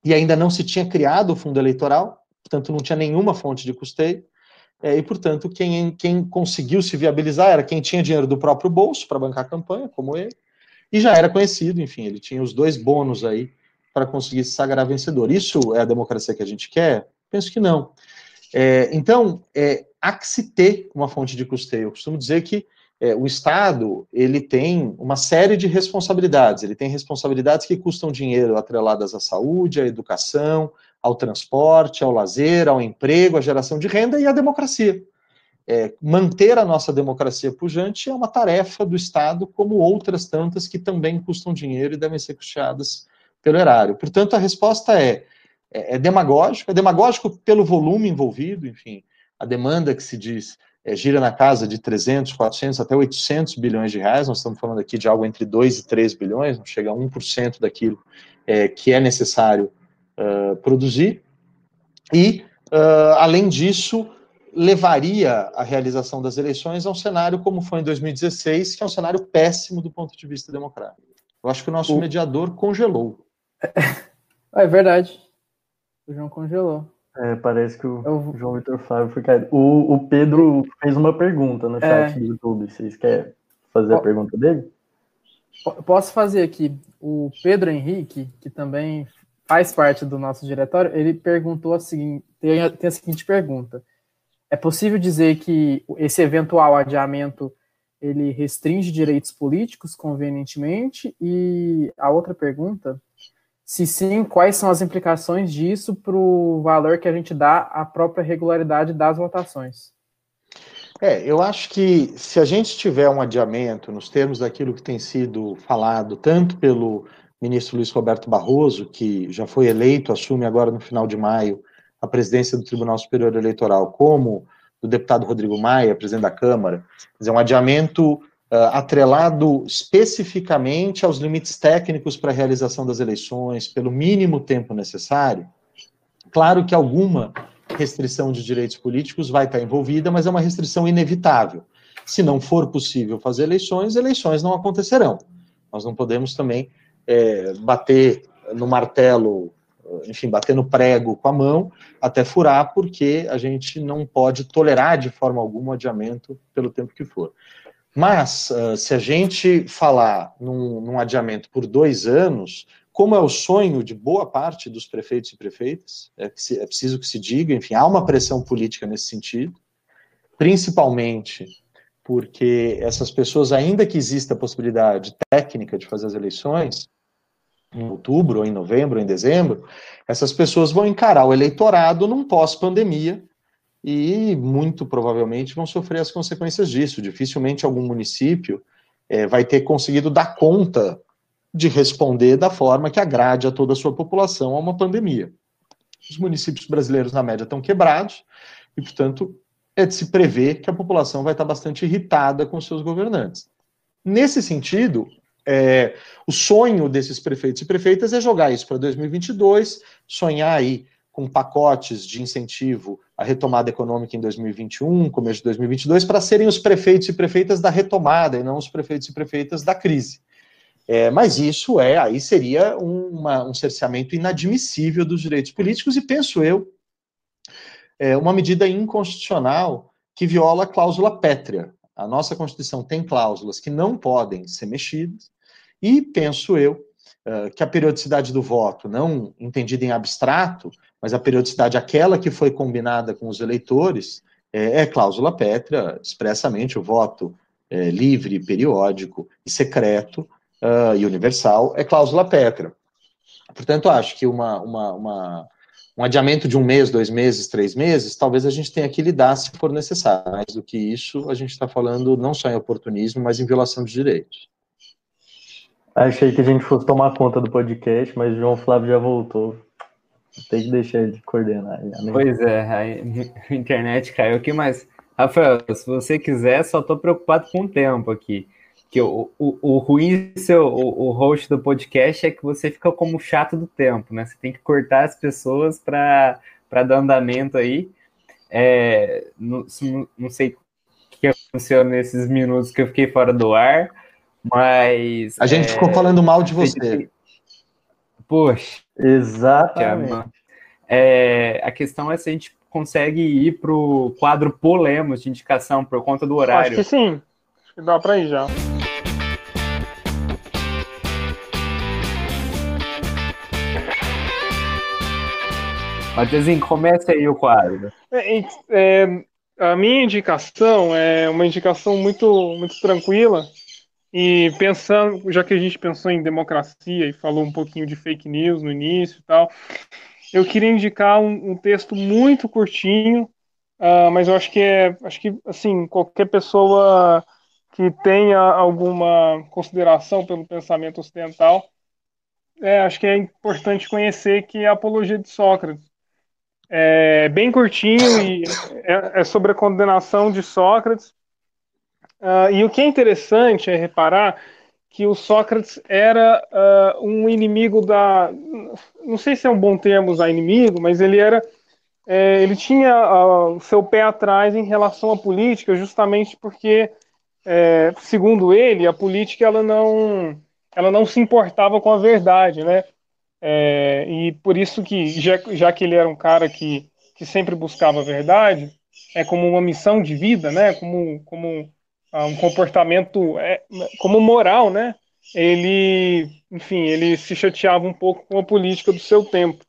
e ainda não se tinha criado o fundo eleitoral, portanto não tinha nenhuma fonte de custeio, é, e portanto quem, quem conseguiu se viabilizar era quem tinha dinheiro do próprio bolso para bancar a campanha, como ele, e já era conhecido, enfim, ele tinha os dois bônus aí para conseguir se sagrar vencedor. Isso é a democracia que a gente quer? Penso que não. É, então, é, há que se ter uma fonte de custeio. Eu costumo dizer que é, o Estado ele tem uma série de responsabilidades. Ele tem responsabilidades que custam dinheiro atreladas à saúde, à educação, ao transporte, ao lazer, ao emprego, à geração de renda e à democracia. É, manter a nossa democracia pujante é uma tarefa do Estado, como outras tantas que também custam dinheiro e devem ser custeadas pelo erário. Portanto, a resposta é, é, é demagógico, é demagógico pelo volume envolvido, enfim, a demanda que se diz é, gira na casa de 300, 400, até 800 bilhões de reais, nós estamos falando aqui de algo entre 2 e 3 bilhões, não chega a 1% daquilo é, que é necessário uh, produzir, e, uh, além disso, levaria a realização das eleições a um cenário como foi em 2016, que é um cenário péssimo do ponto de vista democrático. Eu acho que o nosso o... mediador congelou. É verdade. O João congelou. É, parece que o Eu... João Vitor Flávio foi caído. O, o Pedro fez uma pergunta no chat é... do YouTube. Vocês querem fazer a pergunta dele? Posso fazer aqui. O Pedro Henrique, que também faz parte do nosso diretório, ele perguntou a seguinte, tem a, tem a seguinte pergunta. É possível dizer que esse eventual adiamento ele restringe direitos políticos convenientemente? E a outra pergunta se sim, quais são as implicações disso para o valor que a gente dá à própria regularidade das votações? É, eu acho que se a gente tiver um adiamento nos termos daquilo que tem sido falado, tanto pelo ministro Luiz Roberto Barroso, que já foi eleito, assume agora no final de maio a presidência do Tribunal Superior Eleitoral, como do deputado Rodrigo Maia, presidente da Câmara, quer dizer, um adiamento uh, atrelado especificamente aos limites técnicos para a realização das eleições, pelo mínimo tempo necessário, claro que alguma restrição de direitos políticos vai estar envolvida, mas é uma restrição inevitável. Se não for possível fazer eleições, eleições não acontecerão. Nós não podemos também é, bater no martelo, enfim, bater no prego com a mão até furar, porque a gente não pode tolerar de forma alguma o adiamento pelo tempo que for. Mas, uh, se a gente falar num, num, adiamento por dois anos, como é o sonho de boa parte dos prefeitos e prefeitas, é, se, é preciso que se diga, enfim, há uma pressão política nesse sentido, principalmente porque essas pessoas, ainda que exista a possibilidade técnica de fazer as eleições, em outubro, ou em novembro, ou em dezembro, essas pessoas vão encarar o eleitorado num pós-pandemia, e muito provavelmente vão sofrer as consequências disso. Dificilmente algum município é, vai ter conseguido dar conta de responder da forma que agrade a toda a sua população a uma pandemia. Os municípios brasileiros, na média, estão quebrados e, portanto, é de se prever que a população vai estar bastante irritada com seus governantes. Nesse sentido, é, o sonho desses prefeitos e prefeitas é jogar isso para 2022, sonhar aí com pacotes de incentivo à retomada econômica em 2021, começo de 2022, para serem os prefeitos e prefeitas da retomada e não os prefeitos e prefeitas da crise. É, mas isso é, aí seria uma, um cerceamento inadmissível dos direitos políticos e penso eu, é uma medida inconstitucional que viola a cláusula pétrea. A nossa Constituição tem cláusulas que não podem ser mexidas e penso eu que a periodicidade do voto, não entendida em abstrato, mas a periodicidade aquela que foi combinada com os eleitores, é, é cláusula pétrea, expressamente o voto é, livre, periódico e secreto uh, e universal é cláusula pétrea. Portanto, acho que uma, uma, uma, um adiamento de um mês, dois meses, três meses, talvez a gente tenha que lidar se for necessário. Mais do que isso, a gente está falando não só em oportunismo, mas em violação de direitos. Achei que a gente fosse tomar conta do podcast, mas João Flávio já voltou. Tem que deixar ele coordenar. Né? Pois é, *laughs* a internet caiu aqui, mas, Rafael, se você quiser, só estou preocupado com o tempo aqui que o, o, o ruim seu, o, o host do podcast é que você fica como chato do tempo, né? Você tem que cortar as pessoas para dar andamento aí. É, não, não sei o que aconteceu nesses minutos que eu fiquei fora do ar, mas. A gente é, ficou falando mal de você. Poxa. Exatamente. É, a questão é se a gente consegue ir para o quadro Polemos de indicação por conta do horário. Acho que sim. Acho que dá para ir já. Matheusinho, comece aí o quadro. É, é, a minha indicação é uma indicação muito, muito tranquila. E pensando, já que a gente pensou em democracia e falou um pouquinho de fake news no início e tal, eu queria indicar um, um texto muito curtinho, uh, mas eu acho que é, acho que assim qualquer pessoa que tenha alguma consideração pelo pensamento ocidental, é, acho que é importante conhecer que é a apologia de Sócrates. É bem curtinho e é, é sobre a condenação de Sócrates. Uh, e o que é interessante é reparar que o Sócrates era uh, um inimigo da. Não sei se é um bom termo usar inimigo, mas ele era. É, ele tinha uh, o seu pé atrás em relação à política, justamente porque, é, segundo ele, a política ela não, ela não se importava com a verdade, né? É, e por isso que, já, já, que ele era um cara que, que sempre buscava a verdade, é como uma missão de vida, né? Como, como ah, um comportamento, é, como moral, né? Ele, enfim, ele se chateava um pouco com a política do seu tempo.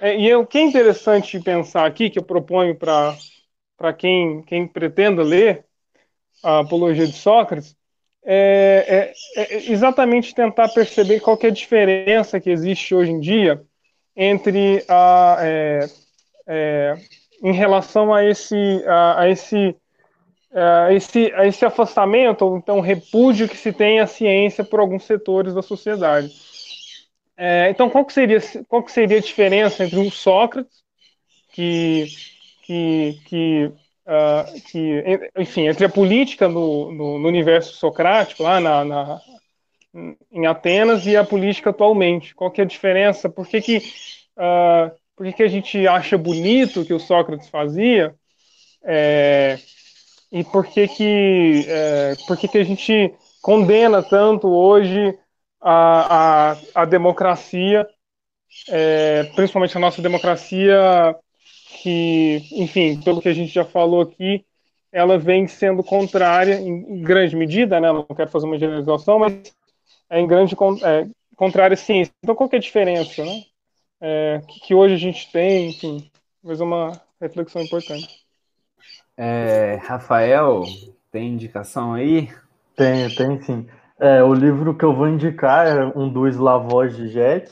É, e é, o que é interessante pensar aqui, que eu proponho para quem, quem pretenda ler a Apologia de Sócrates, é, é, é, exatamente tentar perceber qual é a diferença que existe hoje em dia entre a, é, é, em relação a esse, a, a esse, a esse, esse afastamento ou então repúdio que se tem à ciência por alguns setores da sociedade. É, então, qual que, seria, qual que seria a diferença entre um Sócrates que, que, que uh, que, enfim, entre a política no, no, no universo socrático, lá na, na, em Atenas, e a política atualmente. Qual que é a diferença? Por que, que, uh, por que, que a gente acha bonito o que o Sócrates fazia? É, e por que que, é, por que que a gente condena tanto hoje a, a, a democracia, é, principalmente a nossa democracia que, enfim, pelo que a gente já falou aqui, ela vem sendo contrária, em grande medida, né? Não quero fazer uma generalização, mas é em grande é, contrária à ciência. Então, qual que é a diferença, né? É, que, que, hoje a gente tem, enfim, mas uma reflexão importante. É, Rafael, tem indicação aí? Tem, tem sim. É, o livro que eu vou indicar é um do Slavoj Žižek,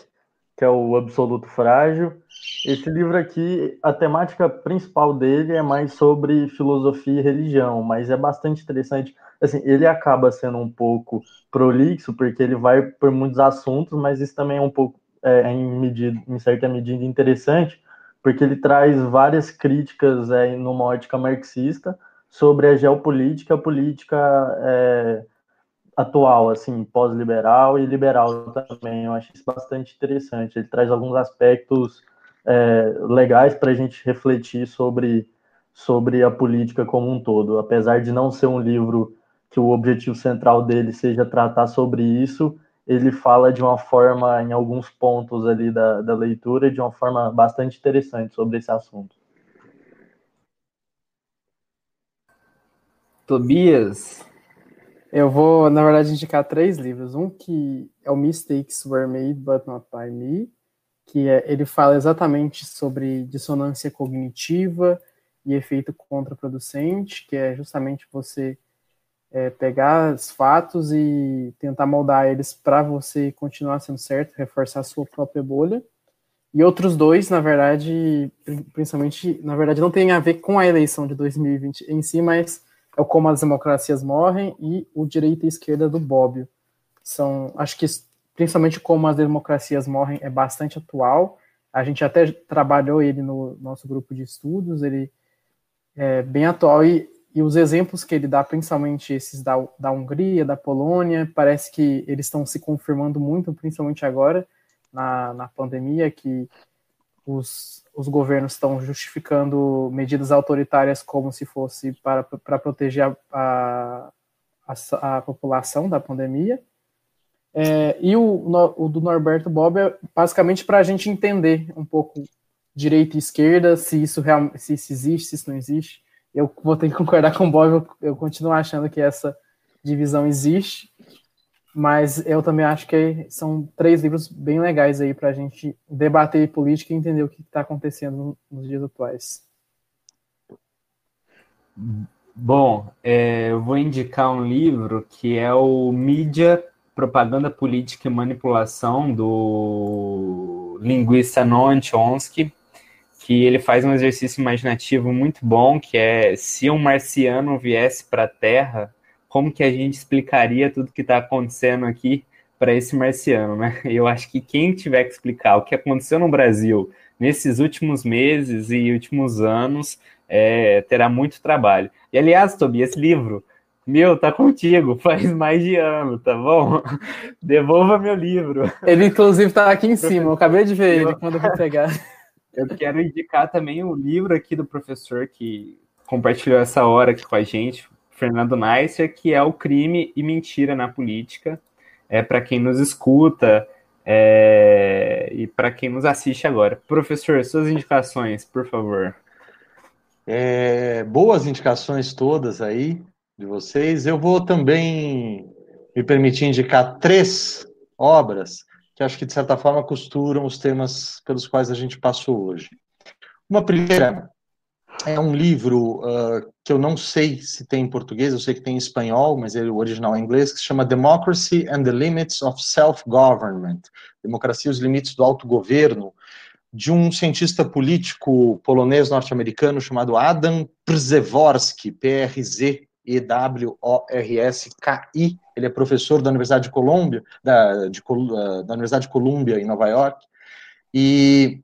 que é o Absoluto Frágil. Esse livro aqui, a temática principal dele é mais sobre filosofia e religião, mas é bastante interessante. Assim, ele acaba sendo um pouco prolixo, porque ele vai por muitos assuntos, mas isso também é um pouco, é, em, medida, em certa medida, interessante, porque ele traz várias críticas é, numa ótica marxista sobre a geopolítica, a política é, atual, assim, pós-liberal e liberal também. Eu acho isso bastante interessante. Ele traz alguns aspectos é, legais para a gente refletir sobre, sobre a política como um todo. Apesar de não ser um livro que o objetivo central dele seja tratar sobre isso, ele fala de uma forma, em alguns pontos ali da, da leitura, de uma forma bastante interessante sobre esse assunto. Tobias? Eu vou, na verdade, indicar três livros. Um que é o Mistakes Were Made But Not By Me, que é, ele fala exatamente sobre dissonância cognitiva e efeito contraproducente, que é justamente você é, pegar os fatos e tentar moldar eles para você continuar sendo certo, reforçar a sua própria bolha. E outros dois, na verdade, principalmente, na verdade, não tem a ver com a eleição de 2020 em si, mas é o Como as Democracias Morrem e o Direita e Esquerda do Bobbio. São, acho que principalmente Como as Democracias Morrem é bastante atual. A gente até trabalhou ele no nosso grupo de estudos, ele é bem atual e e os exemplos que ele dá, principalmente esses da, da Hungria, da Polônia, parece que eles estão se confirmando muito, principalmente agora, na, na pandemia, que os, os governos estão justificando medidas autoritárias como se fosse para, para proteger a, a, a, a população da pandemia. É, e o, o, do Norberto Bob é basicamente para a gente entender um pouco direita e esquerda, se isso, real, se isso existe, se isso não existe eu vou ter que concordar com o Bob, eu, eu continuo achando que essa divisão existe, mas eu também acho que são três livros bem legais aí para a gente debater política e entender o que está acontecendo nos dias atuais. Bom, é, eu vou indicar um livro que é o Mídia, Propaganda Política e Manipulação, do linguista Noam Chomsky que ele faz um exercício imaginativo muito bom, que é se um marciano viesse para a Terra, como que a gente explicaria tudo que está acontecendo aqui para esse marciano, né? *laughs* Eu acho que quem tiver que explicar o que aconteceu no Brasil nesses últimos meses e últimos anos é, terá muito trabalho. E aliás, Tobi, esse livro, meu, tá contigo, *laughs* faz mais de ano, tá bom? *laughs* Devolva meu livro. Ele, inclusive, tá aqui em cima, eu acabei de ver ele quando eu vou pegar. Eu quero indicar também o livro aqui do professor que compartilhou essa hora aqui com a gente, Fernando Neisser, que é o crime e mentira na política. É para quem nos escuta é, e para quem nos assiste agora. Professor, suas indicações, por favor. É, boas indicações todas aí de vocês. Eu vou também me permitir indicar três obras que acho que, de certa forma, costuram os temas pelos quais a gente passou hoje. Uma primeira é um livro uh, que eu não sei se tem em português, eu sei que tem em espanhol, mas ele, o original é em inglês, que se chama Democracy and the Limits of Self-Government Democracia e os Limites do Autogoverno, de um cientista político polonês norte-americano chamado Adam Przeworski, PRZ, E-W-O-R-S-K-I. Ele é professor da Universidade de Colômbia, da, de, ah, da Universidade de Colômbia, em Nova York. E,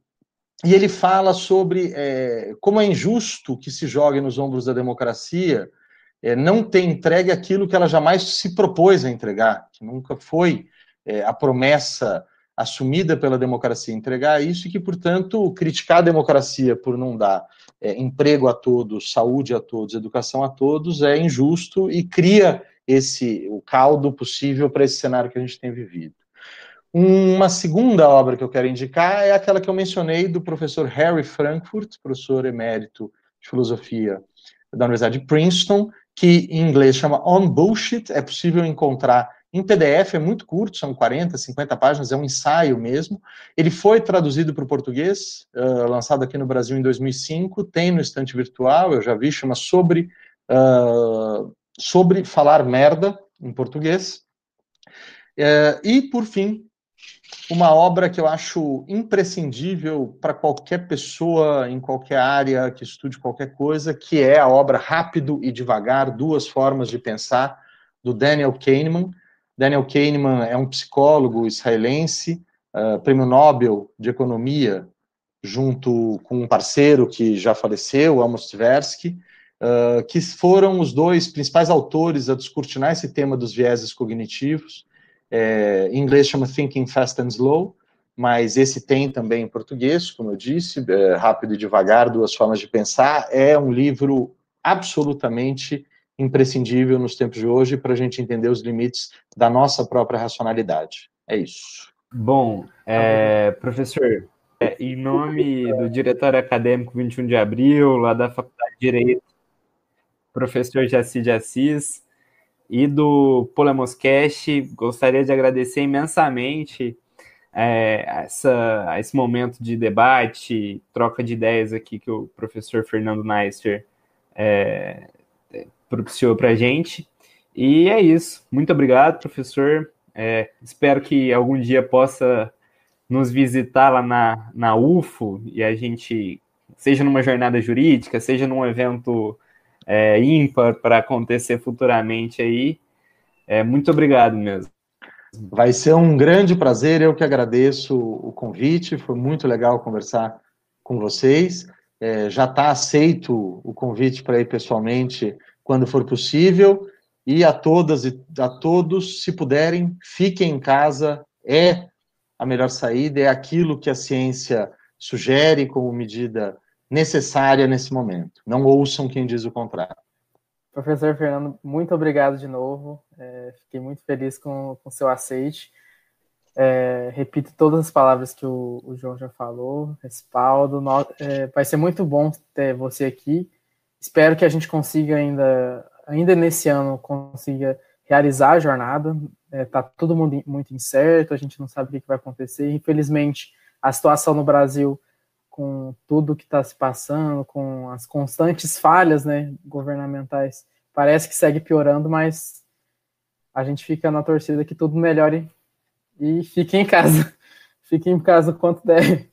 e ele fala sobre é, como é injusto que se jogue nos ombros da democracia é, não ter entregue aquilo que ela jamais se propôs a entregar, que nunca foi é, a promessa assumida pela democracia entregar isso e que, portanto, criticar a democracia por não dar é, emprego a todos, saúde a todos, educação a todos, é injusto e cria esse o caldo possível para esse cenário que a gente tem vivido. Uma segunda obra que eu quero indicar é aquela que eu mencionei do professor Harry Frankfurt, professor emérito de filosofia da Universidade de Princeton, que em inglês chama On Bullshit, é possível encontrar em PDF, é muito curto, são 40, 50 páginas, é um ensaio mesmo. Ele foi traduzido para o português, uh, lançado aqui no Brasil em 2005, tem no estante virtual, eu já vi, chama Sobre, uh, sobre Falar Merda, em português. Uh, e, por fim, uma obra que eu acho imprescindível para qualquer pessoa em qualquer área que estude qualquer coisa, que é a obra Rápido e Devagar, Duas Formas de Pensar, do Daniel Kahneman. Daniel Kahneman é um psicólogo israelense, uh, prêmio Nobel de Economia junto com um parceiro que já faleceu, Amos Tversky, uh, que foram os dois principais autores a descortinar esse tema dos vieses cognitivos. É, em inglês chama Thinking Fast and Slow, mas esse tem também em português, como eu disse, é, Rápido e Devagar, Duas Formas de Pensar. É um livro absolutamente imprescindível nos tempos de hoje para a gente entender os limites da nossa própria racionalidade. É isso. Bom, é, professor, é, em nome do diretor acadêmico 21 de abril, lá da Faculdade de Direito, professor Jaci de Assis, e do Polemoscast, gostaria de agradecer imensamente é, essa, esse momento de debate, troca de ideias aqui que o professor Fernando Neister é, propiciou para a gente. E é isso. Muito obrigado, professor. É, espero que algum dia possa nos visitar lá na, na UFO e a gente, seja numa jornada jurídica, seja num evento é, ímpar para acontecer futuramente aí. É, muito obrigado mesmo. Vai ser um grande prazer, eu que agradeço o convite, foi muito legal conversar com vocês. É, já está aceito o convite para ir pessoalmente quando for possível. E a todas e a todos, se puderem, fiquem em casa, é a melhor saída, é aquilo que a ciência sugere como medida necessária nesse momento. Não ouçam quem diz o contrário. Professor Fernando, muito obrigado de novo. É, fiquei muito feliz com o seu aceite. É, repito todas as palavras que o, o João já falou, respaldo. No, é, vai ser muito bom ter você aqui. Espero que a gente consiga ainda, ainda nesse ano, consiga realizar a jornada. Está é, todo mundo muito incerto, a gente não sabe o que vai acontecer. Infelizmente, a situação no Brasil, com tudo que está se passando, com as constantes falhas né, governamentais, parece que segue piorando, mas a gente fica na torcida que tudo melhore e fique em casa. *laughs* Fique em casa o quanto der.